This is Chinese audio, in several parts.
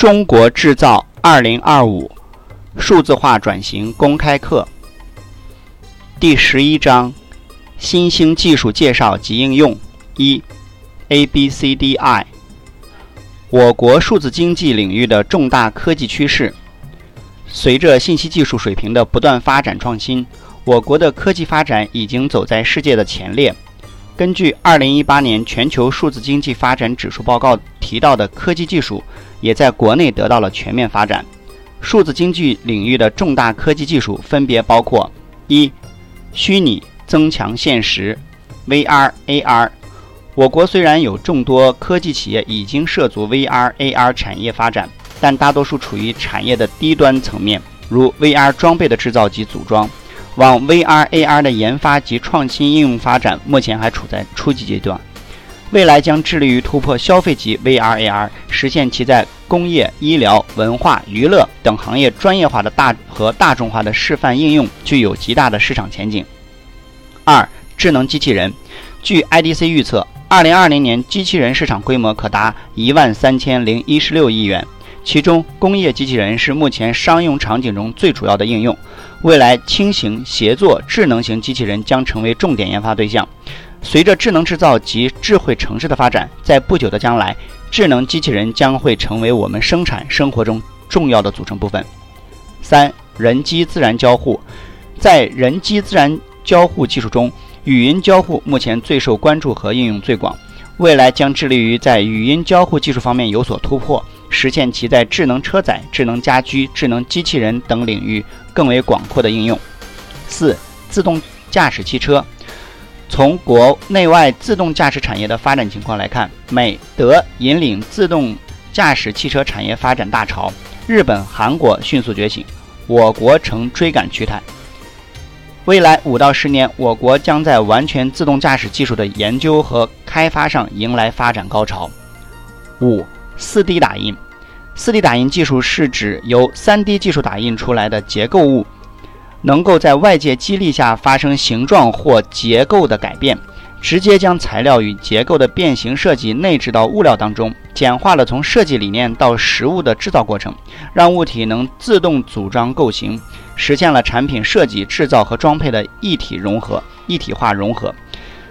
中国制造二零二五数字化转型公开课第十一章：新兴技术介绍及应用一 A B C D I。我国数字经济领域的重大科技趋势。随着信息技术水平的不断发展创新，我国的科技发展已经走在世界的前列。根据二零一八年全球数字经济发展指数报告提到的科技技术。也在国内得到了全面发展。数字经济领域的重大科技技术分别包括：一、虚拟增强现实 （VR/AR）。我国虽然有众多科技企业已经涉足 VR/AR 产业发展，但大多数处于产业的低端层面，如 VR 装备的制造及组装。往 VR/AR 的研发及创新应用发展，目前还处在初级阶段。未来将致力于突破消费级 VR/AR，实现其在工业、医疗、文化、娱乐等行业专业化的大和大众化的示范应用，具有极大的市场前景。二、智能机器人，据 IDC 预测，二零二零年机器人市场规模可达一万三千零一十六亿元，其中工业机器人是目前商用场景中最主要的应用。未来，轻型、协作、智能型机器人将成为重点研发对象。随着智能制造及智慧城市的发展，在不久的将来，智能机器人将会成为我们生产生活中重要的组成部分。三、人机自然交互，在人机自然交互技术中，语音交互目前最受关注和应用最广。未来将致力于在语音交互技术方面有所突破，实现其在智能车载、智能家居、智能机器人等领域更为广阔的应用。四、自动驾驶汽车。从国内外自动驾驶产业的发展情况来看，美德引领自动驾驶汽车产业发展大潮，日本、韩国迅速觉醒，我国呈追赶趋态。未来五到十年，我国将在完全自动驾驶技术的研究和开发上迎来发展高潮。五、四 D 打印，四 D 打印技术是指由三 D 技术打印出来的结构物。能够在外界激励下发生形状或结构的改变，直接将材料与结构的变形设计内置到物料当中，简化了从设计理念到实物的制造过程，让物体能自动组装构型，实现了产品设计、制造和装配的一体融合、一体化融合。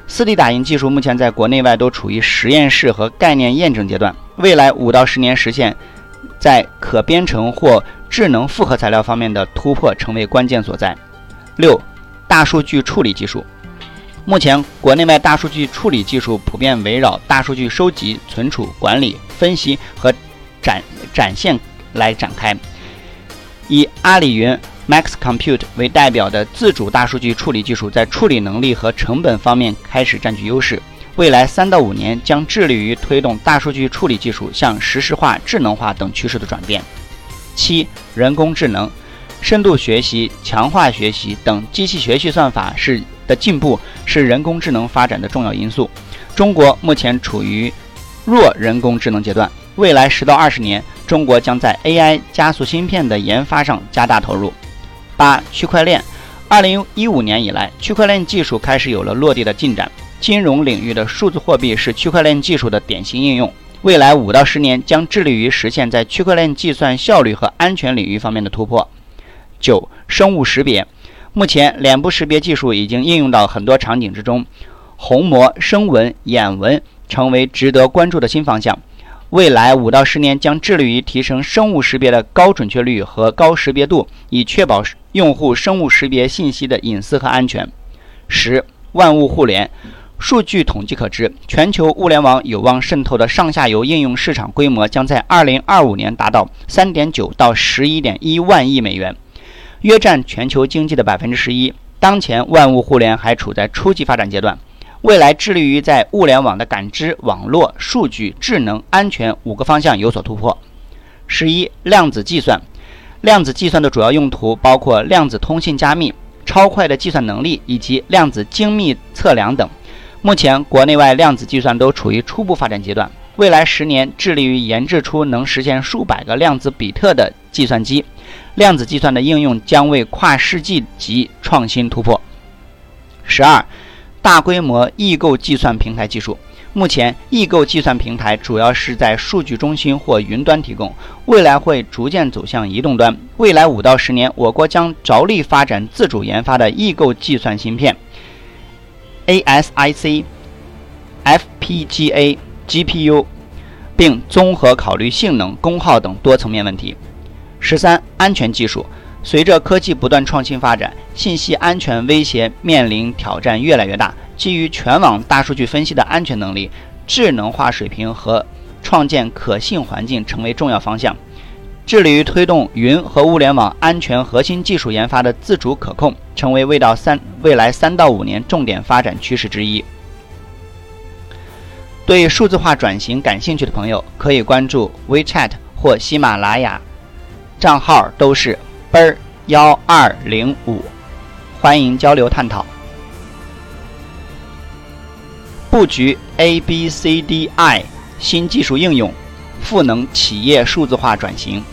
4D 打印技术目前在国内外都处于实验室和概念验证阶段，未来五到十年实现在可编程或智能复合材料方面的突破成为关键所在。六、大数据处理技术。目前，国内外大数据处理技术普遍围绕大数据收集、存储、管理、分析和展展现来展开。以阿里云 Max Compute 为代表的自主大数据处理技术，在处理能力和成本方面开始占据优势。未来三到五年将致力于推动大数据处理技术向实时化、智能化等趋势的转变。七、人工智能、深度学习、强化学习等机器学习算法是的进步，是人工智能发展的重要因素。中国目前处于弱人工智能阶段，未来十到二十年，中国将在 AI 加速芯片的研发上加大投入。八、区块链。二零一五年以来，区块链技术开始有了落地的进展，金融领域的数字货币是区块链技术的典型应用。未来五到十年将致力于实现在区块链计算效率和安全领域方面的突破。九、生物识别，目前脸部识别技术已经应用到很多场景之中，虹膜、声纹、眼纹成为值得关注的新方向。未来五到十年将致力于提升生物识别的高准确率和高识别度，以确保用户生物识别信息的隐私和安全。十、万物互联。数据统计可知，全球物联网有望渗透的上下游应用市场规模将在2025年达到3.9到11.1万亿美元，约占全球经济的11%。当前，万物互联还处在初级发展阶段，未来致力于在物联网的感知、网络、数据、智能、安全五个方向有所突破。十一、量子计算，量子计算的主要用途包括量子通信加密、超快的计算能力以及量子精密测量等。目前，国内外量子计算都处于初步发展阶段。未来十年，致力于研制出能实现数百个量子比特的计算机。量子计算的应用将为跨世纪级创新突破。十二，大规模异构计算平台技术。目前，异构计算平台主要是在数据中心或云端提供，未来会逐渐走向移动端。未来五到十年，我国将着力发展自主研发的异构计算芯片，ASIC、FPGA、GPU，并综合考虑性能、功耗等多层面问题。十三、安全技术。随着科技不断创新发展，信息安全威胁面临挑战越来越大。基于全网大数据分析的安全能力、智能化水平和创建可信环境成为重要方向。致力于推动云和物联网安全核心技术研发的自主可控，成为未到三未来三到五年重点发展趋势之一。对数字化转型感兴趣的朋友，可以关注 WeChat 或喜马拉雅，账号都是。奔儿幺二零五，欢迎交流探讨。布局 A B C D I 新技术应用，赋能企业数字化转型。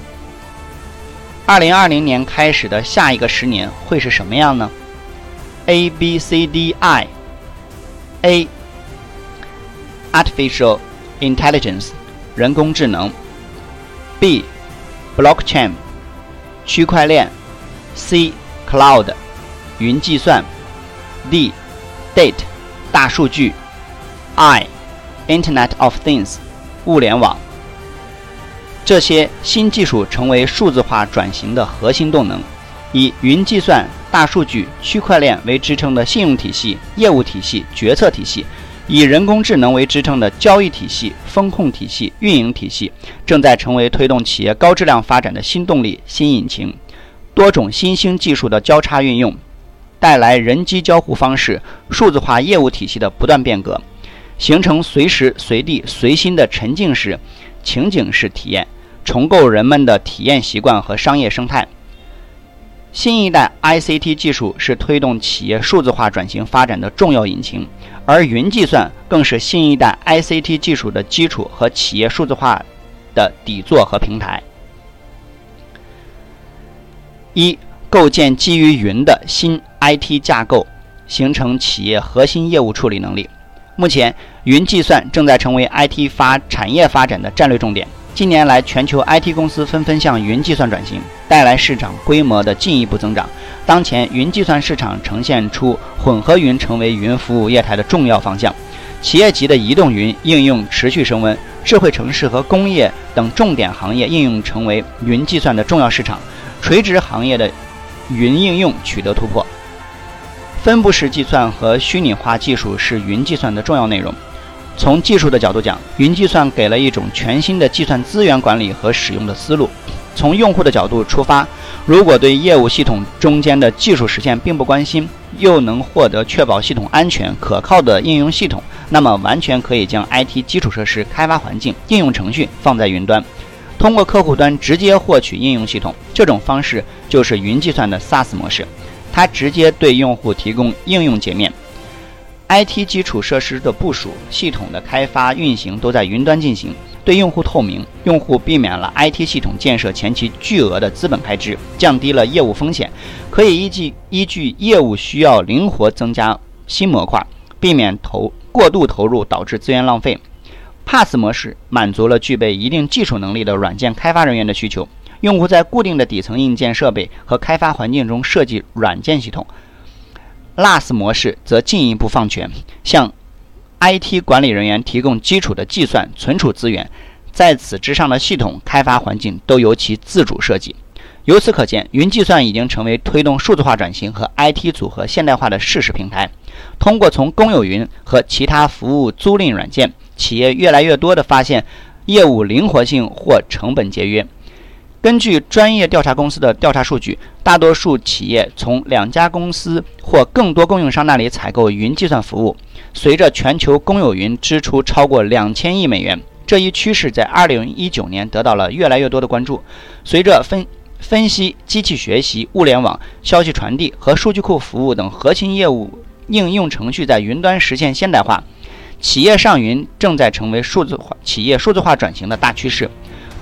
二零二零年开始的下一个十年会是什么样呢？A B C D I A Artificial Intelligence 人工智能 B Blockchain 区块链，C Cloud 云计算，D Date 大数据，I Internet of Things 物联网。这些新技术成为数字化转型的核心动能。以云计算、大数据、区块链为支撑的信用体系、业务体系、决策体系。以人工智能为支撑的交易体系、风控体系、运营体系，正在成为推动企业高质量发展的新动力、新引擎。多种新兴技术的交叉运用，带来人机交互方式、数字化业务体系的不断变革，形成随时随地、随心的沉浸式、情景式体验，重构人们的体验习惯和商业生态。新一代 ICT 技术是推动企业数字化转型发展的重要引擎，而云计算更是新一代 ICT 技术的基础和企业数字化的底座和平台。一、构建基于云的新 IT 架构，形成企业核心业务处理能力。目前，云计算正在成为 IT 发产业发展的战略重点。近年来，全球 IT 公司纷纷向云计算转型，带来市场规模的进一步增长。当前，云计算市场呈现出混合云成为云服务业态的重要方向，企业级的移动云应用持续升温，智慧城市和工业等重点行业应用成为云计算的重要市场，垂直行业的云应用取得突破。分布式计算和虚拟化技术是云计算的重要内容。从技术的角度讲，云计算给了一种全新的计算资源管理和使用的思路。从用户的角度出发，如果对业务系统中间的技术实现并不关心，又能获得确保系统安全可靠的应用系统，那么完全可以将 IT 基础设施、开发环境、应用程序放在云端，通过客户端直接获取应用系统。这种方式就是云计算的 SaaS 模式，它直接对用户提供应用界面。IT 基础设施的部署、系统的开发、运行都在云端进行，对用户透明，用户避免了 IT 系统建设前期巨额的资本开支，降低了业务风险，可以依据依据业务需要灵活增加新模块，避免投过度投入导致资源浪费。PaaS 模式满足了具备一定技术能力的软件开发人员的需求，用户在固定的底层硬件设备和开发环境中设计软件系统。LaaS 模式则进一步放权，向 IT 管理人员提供基础的计算、存储资源，在此之上的系统开发环境都由其自主设计。由此可见，云计算已经成为推动数字化转型和 IT 组合现代化的事实平台。通过从公有云和其他服务租赁软件，企业越来越多地发现业务灵活性或成本节约。根据专业调查公司的调查数据，大多数企业从两家公司或更多供应商那里采购云计算服务。随着全球公有云支出超过两千亿美元，这一趋势在二零一九年得到了越来越多的关注。随着分分析、机器学习、物联网、消息传递和数据库服务等核心业务应用程序在云端实现现代化，企业上云正在成为数字化企业数字化转型的大趋势。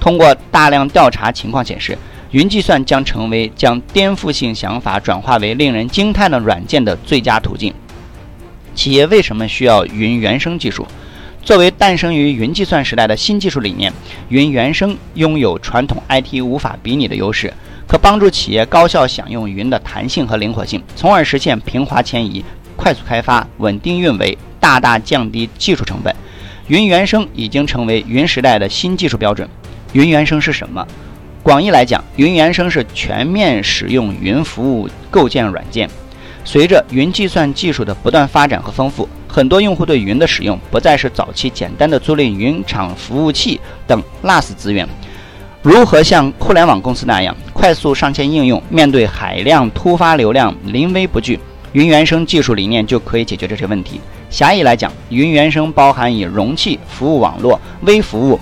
通过大量调查情况显示，云计算将成为将颠覆性想法转化为令人惊叹的软件的最佳途径。企业为什么需要云原生技术？作为诞生于云计算时代的新技术理念，云原生拥有传统 IT 无法比拟的优势，可帮助企业高效享用云的弹性和灵活性，从而实现平滑迁移、快速开发、稳定运维，大大降低技术成本。云原生已经成为云时代的新技术标准。云原生是什么？广义来讲，云原生是全面使用云服务构建软件。随着云计算技术的不断发展和丰富，很多用户对云的使用不再是早期简单的租赁云厂服务器等 NAS 资源。如何像互联网公司那样快速上线应用，面对海量突发流量临危不惧？云原生技术理念就可以解决这些问题。狭义来讲，云原生包含以容器、服务网络、微服务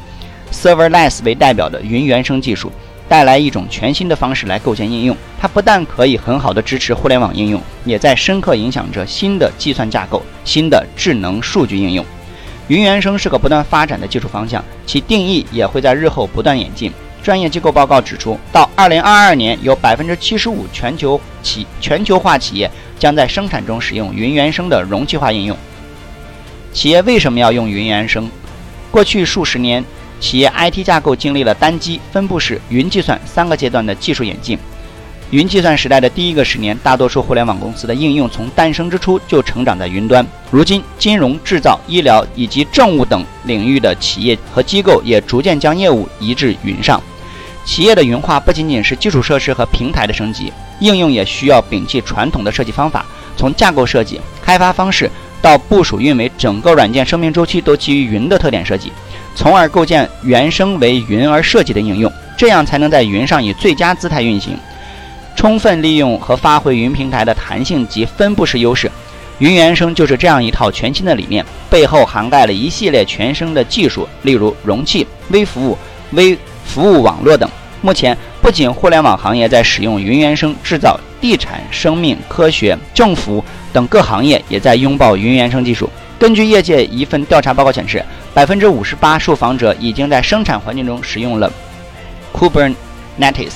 （Serverless） 为代表的云原生技术。带来一种全新的方式来构建应用，它不但可以很好的支持互联网应用，也在深刻影响着新的计算架构、新的智能数据应用。云原生是个不断发展的技术方向，其定义也会在日后不断演进。专业机构报告指出，到2022年，有百分之七十五全球企全球化企业将在生产中使用云原生的容器化应用。企业为什么要用云原生？过去数十年。企业 IT 架构经历了单机、分布式、云计算三个阶段的技术演进。云计算时代的第一个十年，大多数互联网公司的应用从诞生之初就成长在云端。如今，金融、制造、医疗以及政务等领域的企业和机构也逐渐将业务移至云上。企业的云化不仅仅是基础设施和平台的升级，应用也需要摒弃传统的设计方法，从架构设计、开发方式到部署运维，整个软件生命周期都基于云的特点设计。从而构建原生为云而设计的应用，这样才能在云上以最佳姿态运行，充分利用和发挥云平台的弹性及分布式优势。云原生就是这样一套全新的理念，背后涵盖了一系列全生的技术，例如容器、微服务、微服务网络等。目前，仅互联网行业在使用云原生，制造、地产、生命科学、政府等各行业也在拥抱云原生技术。根据业界一份调查报告显示。百分之五十八受访者已经在生产环境中使用了 Kubernetes。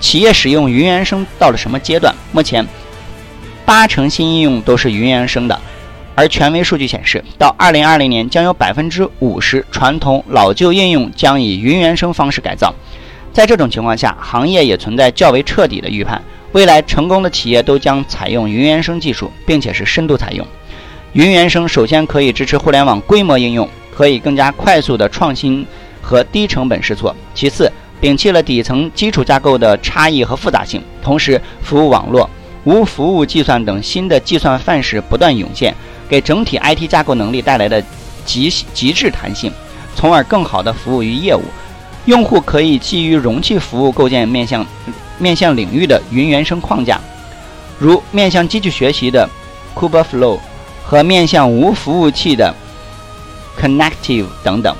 企业使用云原生到了什么阶段？目前，八成新应用都是云原生的，而权威数据显示，到二零二零年将有百分之五十传统老旧应用将以云原生方式改造。在这种情况下，行业也存在较为彻底的预判：未来成功的企业都将采用云原生技术，并且是深度采用。云原生首先可以支持互联网规模应用，可以更加快速的创新和低成本试错。其次，摒弃了底层基础架构的差异和复杂性，同时服务网络、无服务计算等新的计算范式不断涌现，给整体 IT 架构能力带来的极极致弹性，从而更好的服务于业务。用户可以基于容器服务构建面向面向领域的云原生框架，如面向机器学习的 Kubeflow。和面向无服务器的 Connective 等等。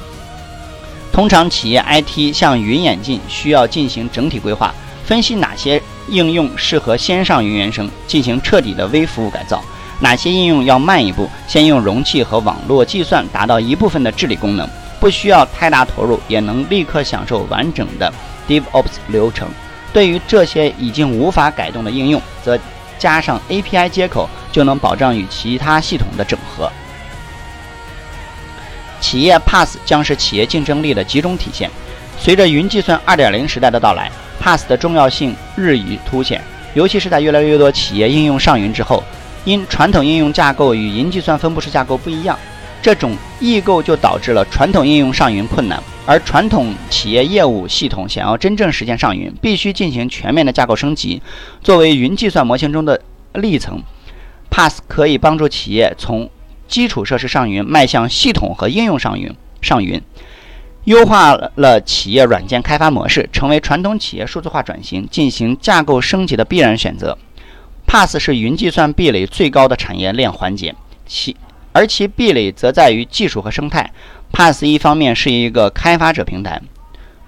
通常，企业 IT 向云演进需要进行整体规划，分析哪些应用适合先上云原生，进行彻底的微服务改造；哪些应用要慢一步，先用容器和网络计算达到一部分的治理功能，不需要太大投入，也能立刻享受完整的 DevOps 流程。对于这些已经无法改动的应用，则加上 API 接口。就能保障与其他系统的整合。企业 PaaS 将是企业竞争力的集中体现。随着云计算2.0时代的到来，PaaS 的重要性日益凸显。尤其是在越来越多企业应用上云之后，因传统应用架构与云计算分布式架构不一样，这种异构就导致了传统应用上云困难。而传统企业业务系统想要真正实现上云，必须进行全面的架构升级。作为云计算模型中的历层。PaaS 可以帮助企业从基础设施上云迈向系统和应用上云，上云，优化了企业软件开发模式，成为传统企业数字化转型进行架构升级的必然选择。PaaS 是云计算壁垒最高的产业链环节，其而其壁垒则在于技术和生态。PaaS 一方面是一个开发者平台，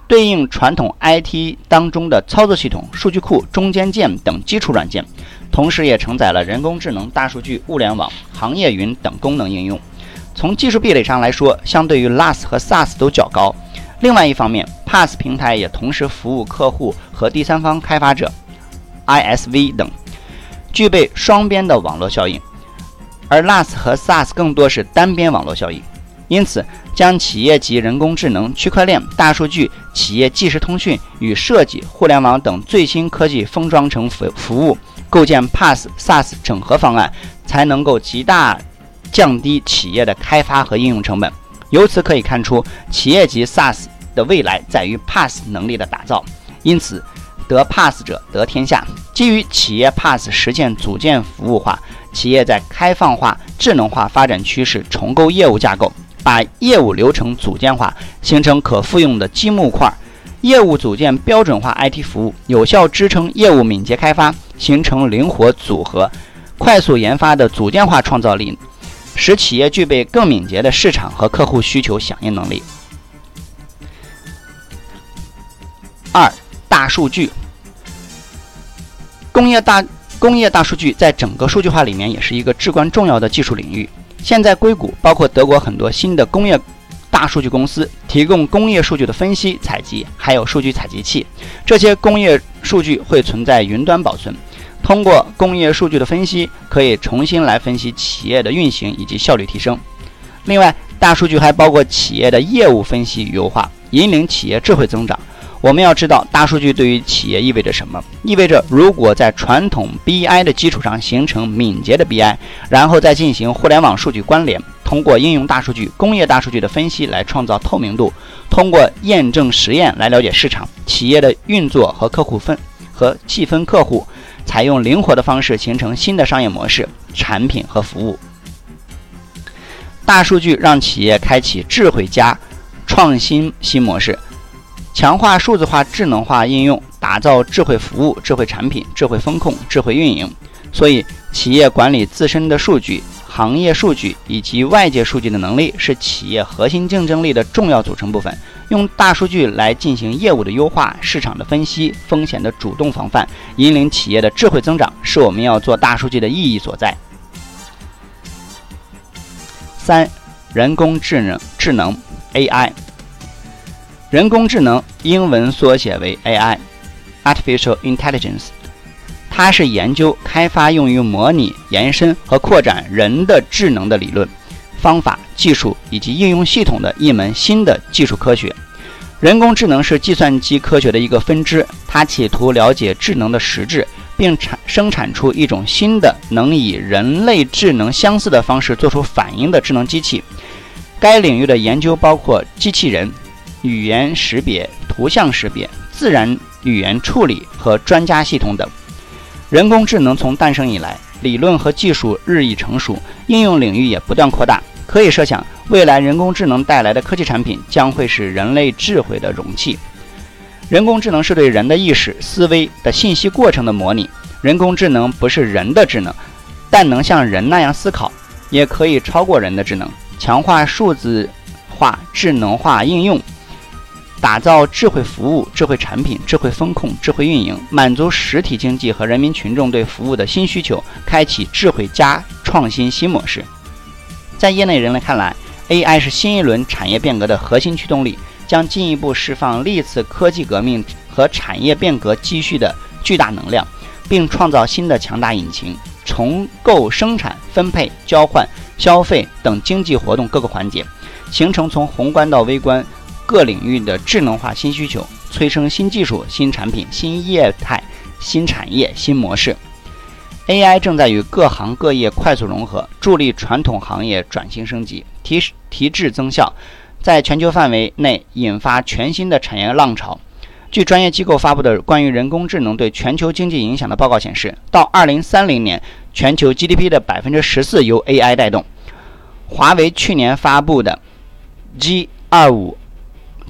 对应传统 IT 当中的操作系统、数据库、中间件等基础软件。同时，也承载了人工智能、大数据、物联网、行业云等功能应用。从技术壁垒上来说，相对于 LaaS 和 SaaS 都较高。另外一方面，PaaS 平台也同时服务客户和第三方开发者 （ISV） 等，具备双边的网络效应，而 LaaS 和 SaaS 更多是单边网络效应。因此，将企业级人工智能、区块链、大数据、企业即时通讯与设计、互联网等最新科技封装成服服务，构建 PaaS、SaaS 整合方案，才能够极大降低企业的开发和应用成本。由此可以看出，企业级 SaaS 的未来在于 PaaS 能力的打造。因此，得 PaaS 者得天下。基于企业 PaaS 实现组件服务化，企业在开放化、智能化发展趋势重构业务架构。把业务流程组件化，形成可复用的积木块，业务组件标准化 IT 服务，有效支撑业务敏捷开发，形成灵活组合、快速研发的组件化创造力，使企业具备更敏捷的市场和客户需求响应能力。二、大数据，工业大工业大数据在整个数据化里面也是一个至关重要的技术领域。现在硅谷包括德国很多新的工业大数据公司提供工业数据的分析、采集，还有数据采集器。这些工业数据会存在云端保存。通过工业数据的分析，可以重新来分析企业的运行以及效率提升。另外，大数据还包括企业的业务分析与优化，引领企业智慧增长。我们要知道，大数据对于企业意味着什么？意味着，如果在传统 BI 的基础上形成敏捷的 BI，然后再进行互联网数据关联，通过应用大数据、工业大数据的分析来创造透明度，通过验证实验来了解市场、企业的运作和客户分和细分客户，采用灵活的方式形成新的商业模式、产品和服务。大数据让企业开启智慧加创新新模式。强化数字化、智能化应用，打造智慧服务、智慧产品、智慧风控、智慧运营。所以，企业管理自身的数据、行业数据以及外界数据的能力，是企业核心竞争力的重要组成部分。用大数据来进行业务的优化、市场的分析、风险的主动防范，引领企业的智慧增长，是我们要做大数据的意义所在。三、人工智能，智能 AI。人工智能英文缩写为 AI，Artificial Intelligence，它是研究、开发用于模拟、延伸和扩展人的智能的理论、方法、技术以及应用系统的一门新的技术科学。人工智能是计算机科学的一个分支，它企图了解智能的实质，并产生产出一种新的能以人类智能相似的方式做出反应的智能机器。该领域的研究包括机器人。语言识别、图像识别、自然语言处理和专家系统等。人工智能从诞生以来，理论和技术日益成熟，应用领域也不断扩大。可以设想，未来人工智能带来的科技产品将会是人类智慧的容器。人工智能是对人的意识、思维的信息过程的模拟。人工智能不是人的智能，但能像人那样思考，也可以超过人的智能，强化数字化、智能化应用。打造智慧服务、智慧产品、智慧风控、智慧运营，满足实体经济和人民群众对服务的新需求，开启智慧加创新新模式。在业内人来看来，AI 是新一轮产业变革的核心驱动力，将进一步释放历次科技革命和产业变革积蓄的巨大能量，并创造新的强大引擎，重构生产、分配、交换、消费等经济活动各个环节，形成从宏观到微观。各领域的智能化新需求，催生新技术、新产品、新业态、新产业、新模式。AI 正在与各行各业快速融合，助力传统行业转型升级、提提质增效，在全球范围内引发全新的产业浪潮。据专业机构发布的关于人工智能对全球经济影响的报告显示，到2030年，全球 GDP 的百分之十四由 AI 带动。华为去年发布的 G25。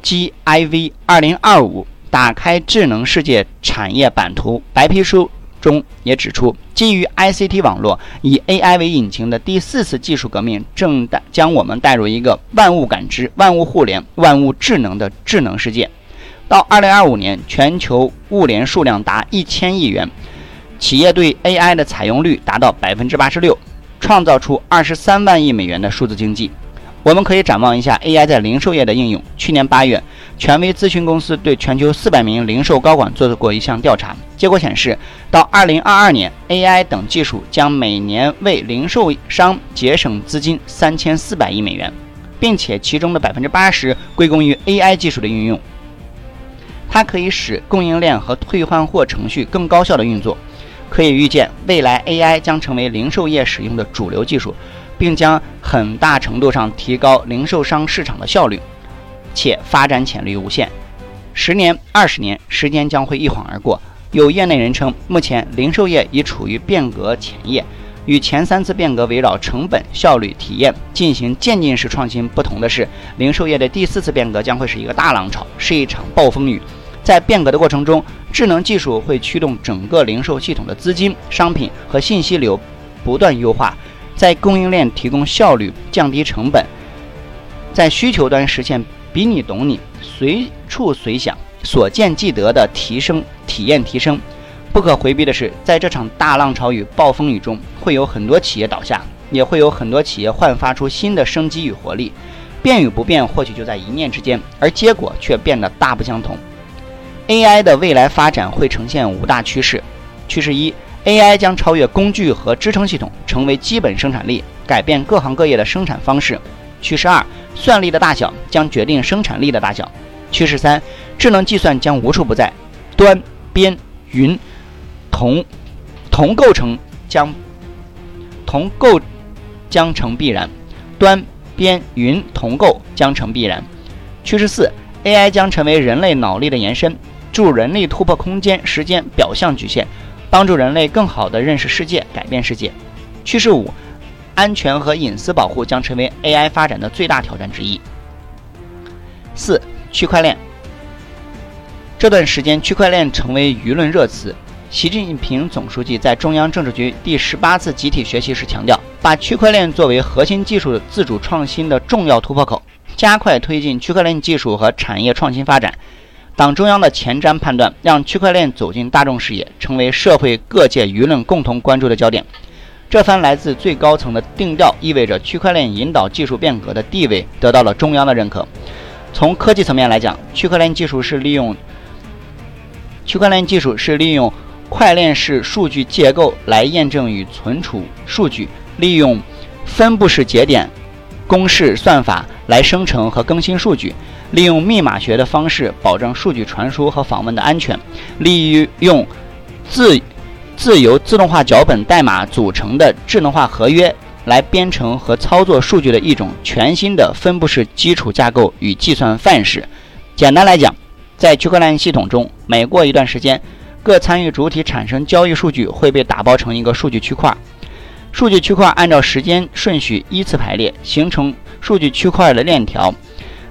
GIV 二零二五打开智能世界产业版图白皮书中也指出，基于 ICT 网络以 AI 为引擎的第四次技术革命正带将我们带入一个万物感知、万物互联、万物智能的智能世界。到二零二五年，全球物联数量达一千亿元，企业对 AI 的采用率达到百分之八十六，创造出二十三万亿美元的数字经济。我们可以展望一下 AI 在零售业的应用。去年八月，权威咨询公司对全球四百名零售高管做过一项调查，结果显示，到二零二二年，AI 等技术将每年为零售商节省资金三千四百亿美元。并且其中的百分之八十归功于 AI 技术的应用。它可以使供应链和退换货程序更高效的运作。可以预见，未来 AI 将成为零售业使用的主流技术，并将很大程度上提高零售商市场的效率，且发展潜力无限。十年、二十年，时间将会一晃而过。有业内人称，目前零售业已处于变革前夜。与前三次变革围绕成本、效率、体验进行渐进式创新不同的是，零售业的第四次变革将会是一个大浪潮，是一场暴风雨。在变革的过程中，智能技术会驱动整个零售系统的资金、商品和信息流不断优化，在供应链提供效率、降低成本，在需求端实现比你懂你、随处随想、所见即得的提升体验提升。不可回避的是，在这场大浪潮与暴风雨中，会有很多企业倒下，也会有很多企业焕发出新的生机与活力。变与不变，或许就在一念之间，而结果却变得大不相同。AI 的未来发展会呈现五大趋势：趋势一，AI 将超越工具和支撑系统，成为基本生产力，改变各行各业的生产方式；趋势二，算力的大小将决定生产力的大小；趋势三，智能计算将无处不在，端、边、云。同同构成将同构将成必然，端边云同构将成必然。趋势四，AI 将成为人类脑力的延伸，助人类突破空间、时间表象局限，帮助人类更好地认识世界、改变世界。趋势五，安全和隐私保护将成为 AI 发展的最大挑战之一。四，区块链。这段时间，区块链成为舆论热词。习近平总书记在中央政治局第十八次集体学习时强调，把区块链作为核心技术自主创新的重要突破口，加快推进区块链技术和产业创新发展。党中央的前瞻判断，让区块链走进大众视野，成为社会各界舆论共同关注的焦点。这番来自最高层的定调，意味着区块链引导技术变革的地位得到了中央的认可。从科技层面来讲，区块链技术是利用区块链技术是利用。块链式数据结构来验证与存储数据，利用分布式节点公式算法来生成和更新数据，利用密码学的方式保证数据传输和访问的安全，利用自自由自动化脚本代码组成的智能化合约来编程和操作数据的一种全新的分布式基础架构与计算范式。简单来讲，在区块链系统中，每过一段时间。各参与主体产生交易数据会被打包成一个数据区块，数据区块按照时间顺序依次排列，形成数据区块的链条。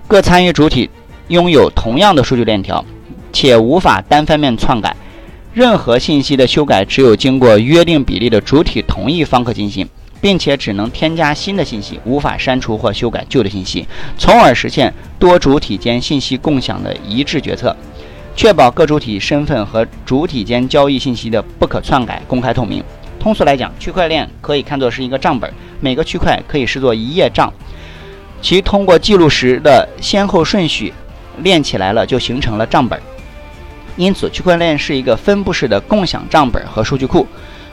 各参与主体拥有同样的数据链条，且无法单方面篡改。任何信息的修改只有经过约定比例的主体同意方可进行，并且只能添加新的信息，无法删除或修改旧的信息，从而实现多主体间信息共享的一致决策。确保各主体身份和主体间交易信息的不可篡改、公开透明。通俗来讲，区块链可以看作是一个账本，每个区块可以视作一页账，其通过记录时的先后顺序练起来了，就形成了账本。因此，区块链是一个分布式的共享账本和数据库，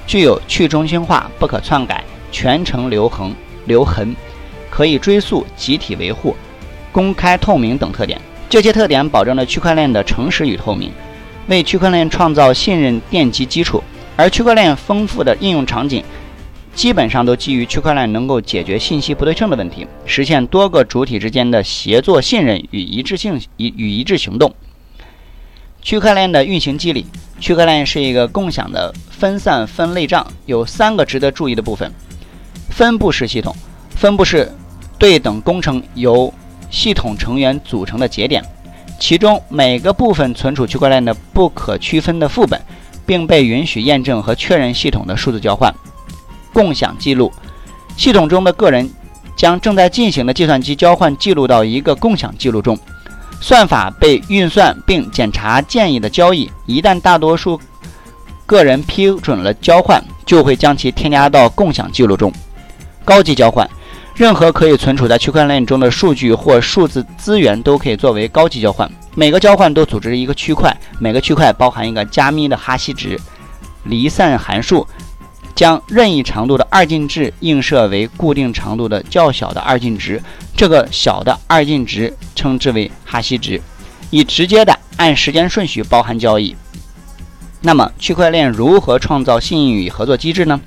具有去中心化、不可篡改、全程留痕、留痕、可以追溯、集体维护、公开透明等特点。这些特点保证了区块链的诚实与透明，为区块链创造信任奠基基础。而区块链丰富的应用场景，基本上都基于区块链能够解决信息不对称的问题，实现多个主体之间的协作、信任与一致性与与一致行动。区块链的运行机理，区块链是一个共享的分散分类账，有三个值得注意的部分：分布式系统，分布式对等工程由。系统成员组成的节点，其中每个部分存储区块链的不可区分的副本，并被允许验证和确认系统的数字交换。共享记录，系统中的个人将正在进行的计算机交换记录到一个共享记录中。算法被运算并检查建议的交易，一旦大多数个人批准了交换，就会将其添加到共享记录中。高级交换。任何可以存储在区块链中的数据或数字资源都可以作为高级交换。每个交换都组织一个区块，每个区块包含一个加密的哈希值、离散函数、将任意长度的二进制映射为固定长度的较小的二进值，这个小的二进值称之为哈希值，以直接的按时间顺序包含交易。那么，区块链如何创造信任与合作机制呢？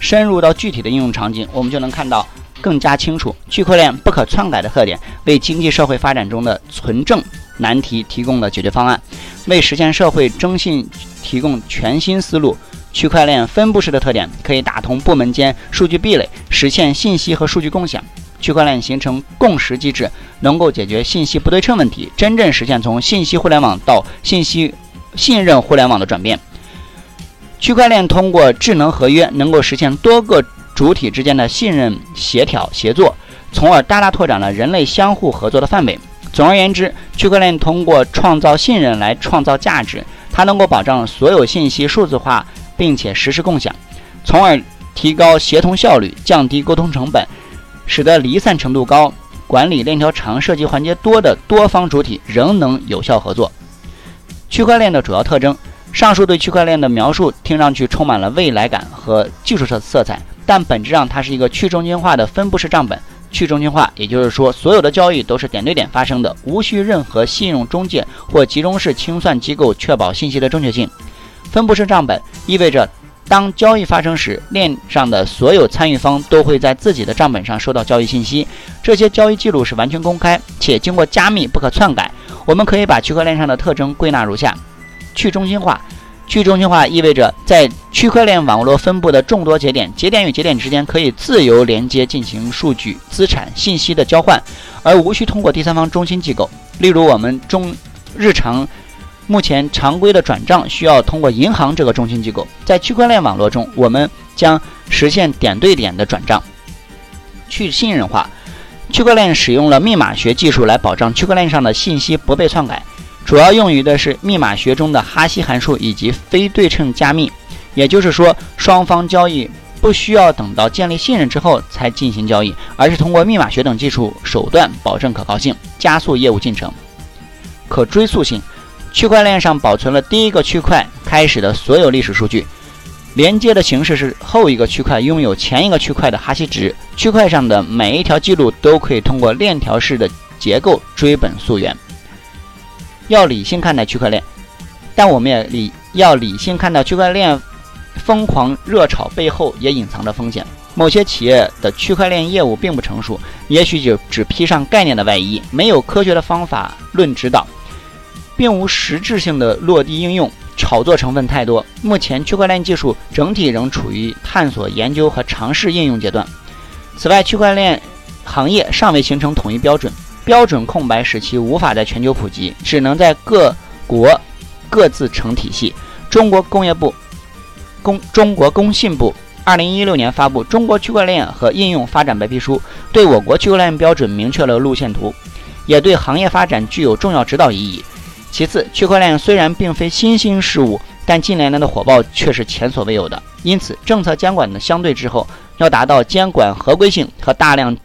深入到具体的应用场景，我们就能看到更加清楚区块链不可篡改的特点，为经济社会发展中的存证难题提供了解决方案，为实现社会征信提供全新思路。区块链分布式的特点可以打通部门间数据壁垒，实现信息和数据共享。区块链形成共识机制，能够解决信息不对称问题，真正实现从信息互联网到信息信任互联网的转变。区块链通过智能合约，能够实现多个主体之间的信任、协调、协作，从而大大拓展了人类相互合作的范围。总而言之，区块链通过创造信任来创造价值，它能够保障所有信息数字化。并且实时共享，从而提高协同效率，降低沟通成本，使得离散程度高、管理链条长、涉及环节多的多方主体仍能有效合作。区块链的主要特征，上述对区块链的描述听上去充满了未来感和技术色色彩，但本质上它是一个去中心化的分布式账本。去中心化，也就是说，所有的交易都是点对点发生的，无需任何信用中介或集中式清算机构确保信息的正确性。分布式账本意味着，当交易发生时，链上的所有参与方都会在自己的账本上收到交易信息。这些交易记录是完全公开且经过加密，不可篡改。我们可以把区块链上的特征归纳如下：去中心化。去中心化意味着，在区块链网络分布的众多节点，节点与节点之间可以自由连接进行数据、资产、信息的交换，而无需通过第三方中心机构。例如，我们中日常。目前常规的转账需要通过银行这个中心机构，在区块链网络中，我们将实现点对点的转账。去信任化，区块链使用了密码学技术来保障区块链上的信息不被篡改，主要用于的是密码学中的哈希函数以及非对称加密。也就是说，双方交易不需要等到建立信任之后才进行交易，而是通过密码学等技术手段保证可靠性，加速业务进程。可追溯性。区块链上保存了第一个区块开始的所有历史数据，连接的形式是后一个区块拥有前一个区块的哈希值。区块上的每一条记录都可以通过链条式的结构追本溯源。要理性看待区块链，但我们也理要理性看到区块链疯狂热炒背后也隐藏着风险。某些企业的区块链业务并不成熟，也许就只披上概念的外衣，没有科学的方法论指导。并无实质性的落地应用，炒作成分太多。目前，区块链技术整体仍处于探索、研究和尝试应用阶段。此外，区块链行业尚未形成统一标准，标准空白使其无法在全球普及，只能在各国各自成体系。中国工业部、工中国工信部二零一六年发布《中国区块链和应用发展白皮书》，对我国区块链标准明确了路线图，也对行业发展具有重要指导意义。其次，区块链虽然并非新兴事物，但近年来的火爆却是前所未有的。因此，政策监管的相对滞后，要达到监管合规性和大量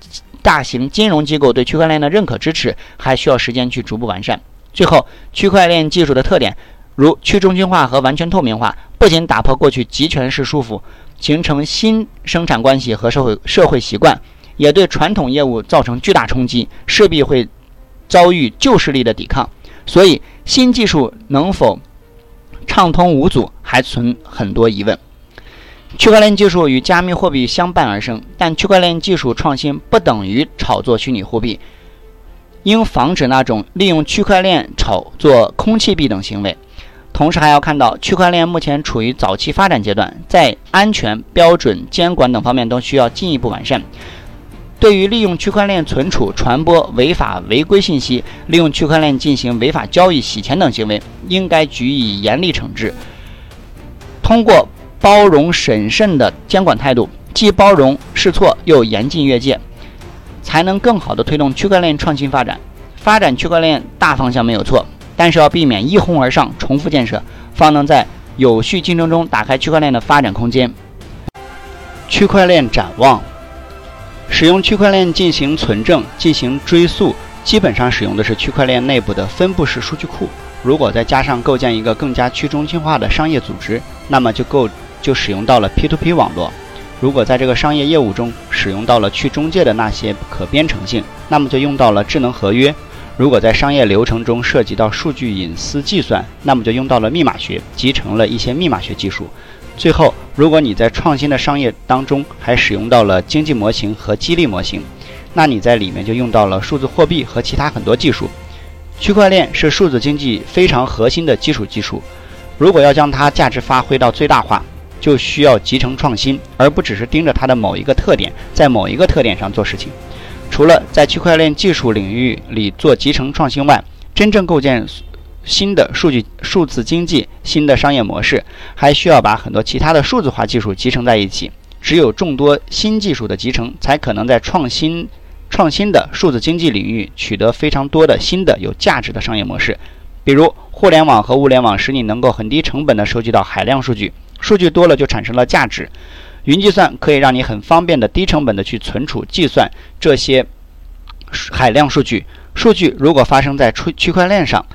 大型金融机构对区块链的认可支持，还需要时间去逐步完善。最后，区块链技术的特点，如去中心化和完全透明化，不仅打破过去集权式束缚，形成新生产关系和社会社会习惯，也对传统业务造成巨大冲击，势必会遭遇旧势力的抵抗。所以，新技术能否畅通无阻，还存很多疑问。区块链技术与加密货币相伴而生，但区块链技术创新不等于炒作虚拟货币，应防止那种利用区块链炒作空气币等行为。同时，还要看到区块链目前处于早期发展阶段，在安全、标准、监管等方面都需要进一步完善。对于利用区块链存储、传播违法违规信息，利用区块链进行违法交易、洗钱等行为，应该予以严厉惩治。通过包容审慎的监管态度，既包容试错，又严禁越界，才能更好地推动区块链创新发展。发展区块链大方向没有错，但是要避免一哄而上、重复建设，方能在有序竞争中打开区块链的发展空间。区块链展望。使用区块链进行存证、进行追溯，基本上使用的是区块链内部的分布式数据库。如果再加上构建一个更加去中心化的商业组织，那么就构就使用到了 P2P 网络。如果在这个商业业务中使用到了去中介的那些可编程性，那么就用到了智能合约。如果在商业流程中涉及到数据隐私计算，那么就用到了密码学，集成了一些密码学技术。最后，如果你在创新的商业当中还使用到了经济模型和激励模型，那你在里面就用到了数字货币和其他很多技术。区块链是数字经济非常核心的基础技术，如果要将它价值发挥到最大化，就需要集成创新，而不只是盯着它的某一个特点，在某一个特点上做事情。除了在区块链技术领域里做集成创新外，真正构建新的数据数字经济新的商业模式，还需要把很多其他的数字化技术集成在一起。只有众多新技术的集成，才可能在创新。创新的数字经济领域取得非常多的新的有价值的商业模式，比如互联网和物联网使你能够很低成本的收集到海量数据，数据多了就产生了价值。云计算可以让你很方便的低成本的去存储计算这些海量数据。数据如果发生在区区块链上，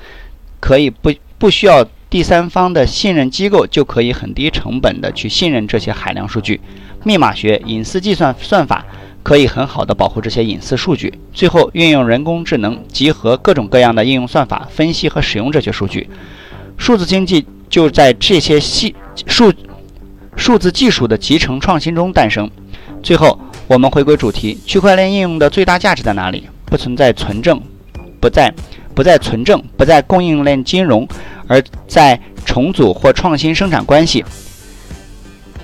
可以不不需要第三方的信任机构就可以很低成本的去信任这些海量数据。密码学、隐私计算算法。可以很好的保护这些隐私数据。最后，运用人工智能，集合各种各样的应用算法，分析和使用这些数据。数字经济就在这些细数数字技术的集成创新中诞生。最后，我们回归主题：区块链应用的最大价值在哪里？不存在存证，不在不在存证，不在供应链金融，而在重组或创新生产关系。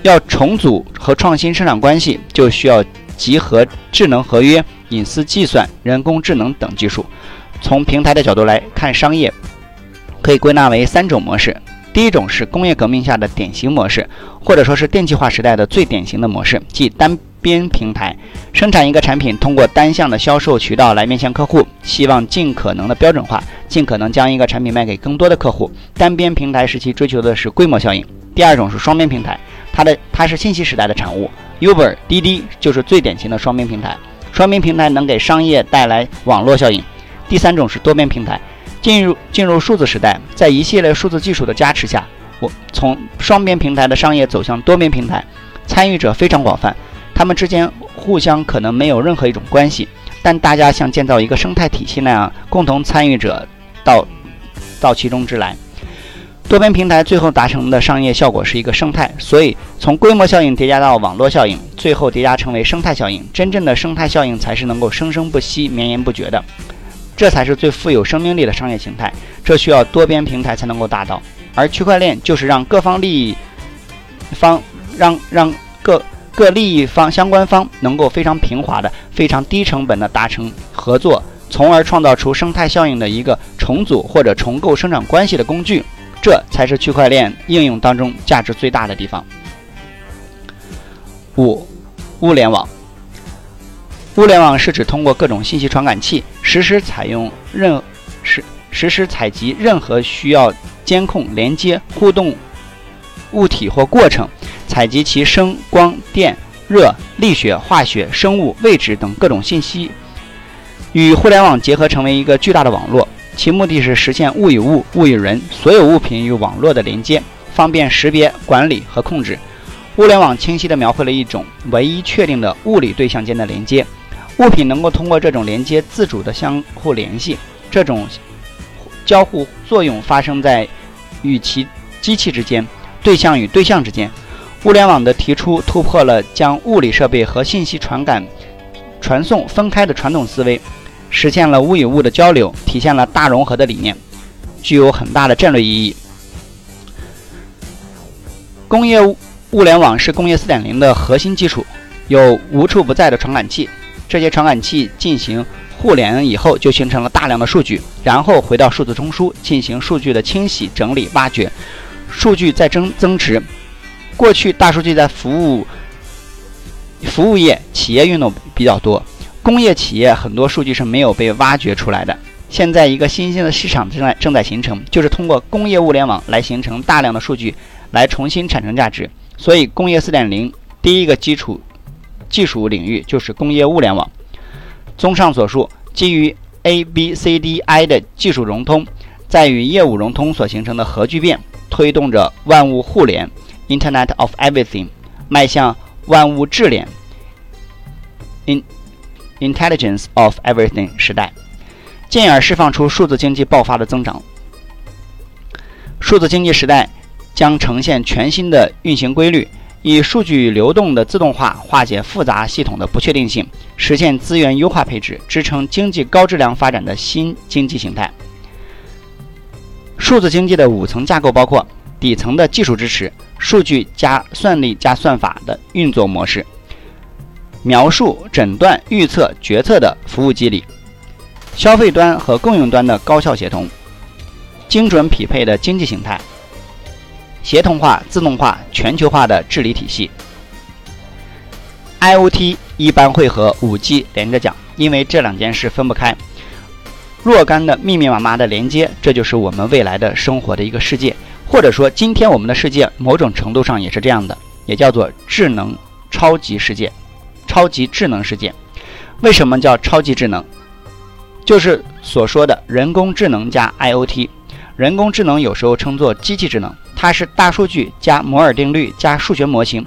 要重组和创新生产关系，就需要。集合智能合约、隐私计算、人工智能等技术。从平台的角度来看，商业可以归纳为三种模式。第一种是工业革命下的典型模式，或者说是电气化时代的最典型的模式，即单边平台生产一个产品，通过单向的销售渠道来面向客户，希望尽可能的标准化，尽可能将一个产品卖给更多的客户。单边平台时期追求的是规模效应。第二种是双边平台，它的它是信息时代的产物。Uber、滴滴就是最典型的双边平台。双边平台能给商业带来网络效应。第三种是多边平台，进入进入数字时代，在一系列数字技术的加持下，我从双边平台的商业走向多边平台，参与者非常广泛，他们之间互相可能没有任何一种关系，但大家像建造一个生态体系那样，共同参与者到到其中之来。多边平台最后达成的商业效果是一个生态，所以从规模效应叠加到网络效应，最后叠加成为生态效应。真正的生态效应才是能够生生不息、绵延不绝的，这才是最富有生命力的商业形态。这需要多边平台才能够达到，而区块链就是让各方利益方让让各各利益方相关方能够非常平滑的、非常低成本的达成合作，从而创造出生态效应的一个重组或者重构生产关系的工具。这才是区块链应用当中价值最大的地方。五、物联网。物联网是指通过各种信息传感器，实时采用任实实时采集任何需要监控、连接、互动物体或过程，采集其声、光、电、热、力学、化学、生物、位置等各种信息，与互联网结合成为一个巨大的网络。其目的是实现物与物、物与人、所有物品与网络的连接，方便识别、管理和控制。物联网清晰地描绘了一种唯一确定的物理对象间的连接，物品能够通过这种连接自主地相互联系。这种交互作用发生在与其机器之间、对象与对象之间。物联网的提出突破了将物理设备和信息传感、传送分开的传统思维。实现了物与物的交流，体现了大融合的理念，具有很大的战略意义。工业物联网是工业4.0的核心基础，有无处不在的传感器。这些传感器进行互联以后，就形成了大量的数据，然后回到数字中枢进行数据的清洗、整理、挖掘，数据再增增值。过去大数据在服务服务业、企业运动比较多。工业企业很多数据是没有被挖掘出来的。现在一个新兴的市场正在正在形成，就是通过工业物联网来形成大量的数据，来重新产生价值。所以，工业4.0第一个基础技术领域就是工业物联网。综上所述，基于 A、B、C、D、I 的技术融通，在与业务融通所形成的核聚变，推动着万物互联，（Internet of Everything），迈向万物智联 （In Intelligence of Everything） 时代，进而释放出数字经济爆发的增长。数字经济时代将呈现全新的运行规律。以数据流动的自动化化解复杂系统的不确定性，实现资源优化配置，支撑经济高质量发展的新经济形态。数字经济的五层架构包括底层的技术支持、数据加算力加算法的运作模式、描述、诊断、预测、决策的服务机理、消费端和供应端的高效协同、精准匹配的经济形态。协同化、自动化、全球化的治理体系。IOT 一般会和 5G 连着讲，因为这两件事分不开。若干的密密麻麻的连接，这就是我们未来的生活的一个世界，或者说今天我们的世界某种程度上也是这样的，也叫做智能超级世界、超级智能世界。为什么叫超级智能？就是所说的人工智能加 IOT。人工智能有时候称作机器智能。它是大数据加摩尔定律加数学模型，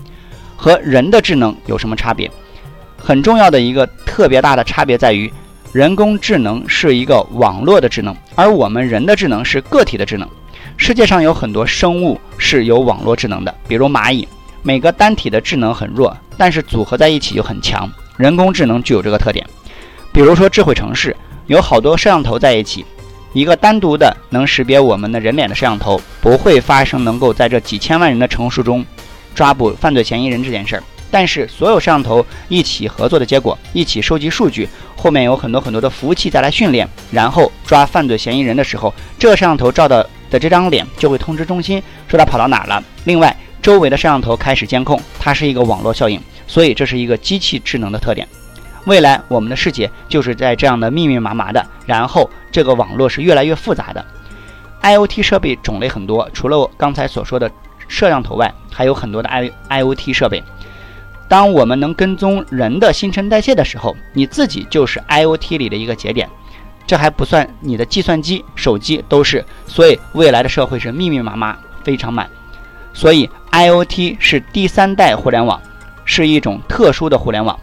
和人的智能有什么差别？很重要的一个特别大的差别在于，人工智能是一个网络的智能，而我们人的智能是个体的智能。世界上有很多生物是有网络智能的，比如蚂蚁，每个单体的智能很弱，但是组合在一起又很强。人工智能具有这个特点。比如说智慧城市，有好多摄像头在一起。一个单独的能识别我们的人脸的摄像头，不会发生能够在这几千万人的城市中抓捕犯罪嫌疑人这件事儿。但是所有摄像头一起合作的结果，一起收集数据，后面有很多很多的服务器再来训练，然后抓犯罪嫌疑人的时候，这摄像头照到的这张脸就会通知中心说他跑到哪儿了。另外，周围的摄像头开始监控，它是一个网络效应，所以这是一个机器智能的特点。未来我们的世界就是在这样的密密麻麻的，然后这个网络是越来越复杂的。IOT 设备种类很多，除了我刚才所说的摄像头外，还有很多的 I IOT 设备。当我们能跟踪人的新陈代谢的时候，你自己就是 IOT 里的一个节点。这还不算你的计算机、手机都是。所以未来的社会是密密麻麻，非常满。所以 IOT 是第三代互联网，是一种特殊的互联网。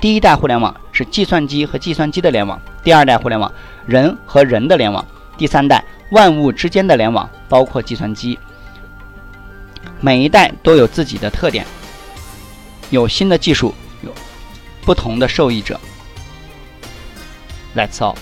第一代互联网是计算机和计算机的联网，第二代互联网人和人的联网，第三代万物之间的联网，包括计算机。每一代都有自己的特点，有新的技术，有不同的受益者。That's all.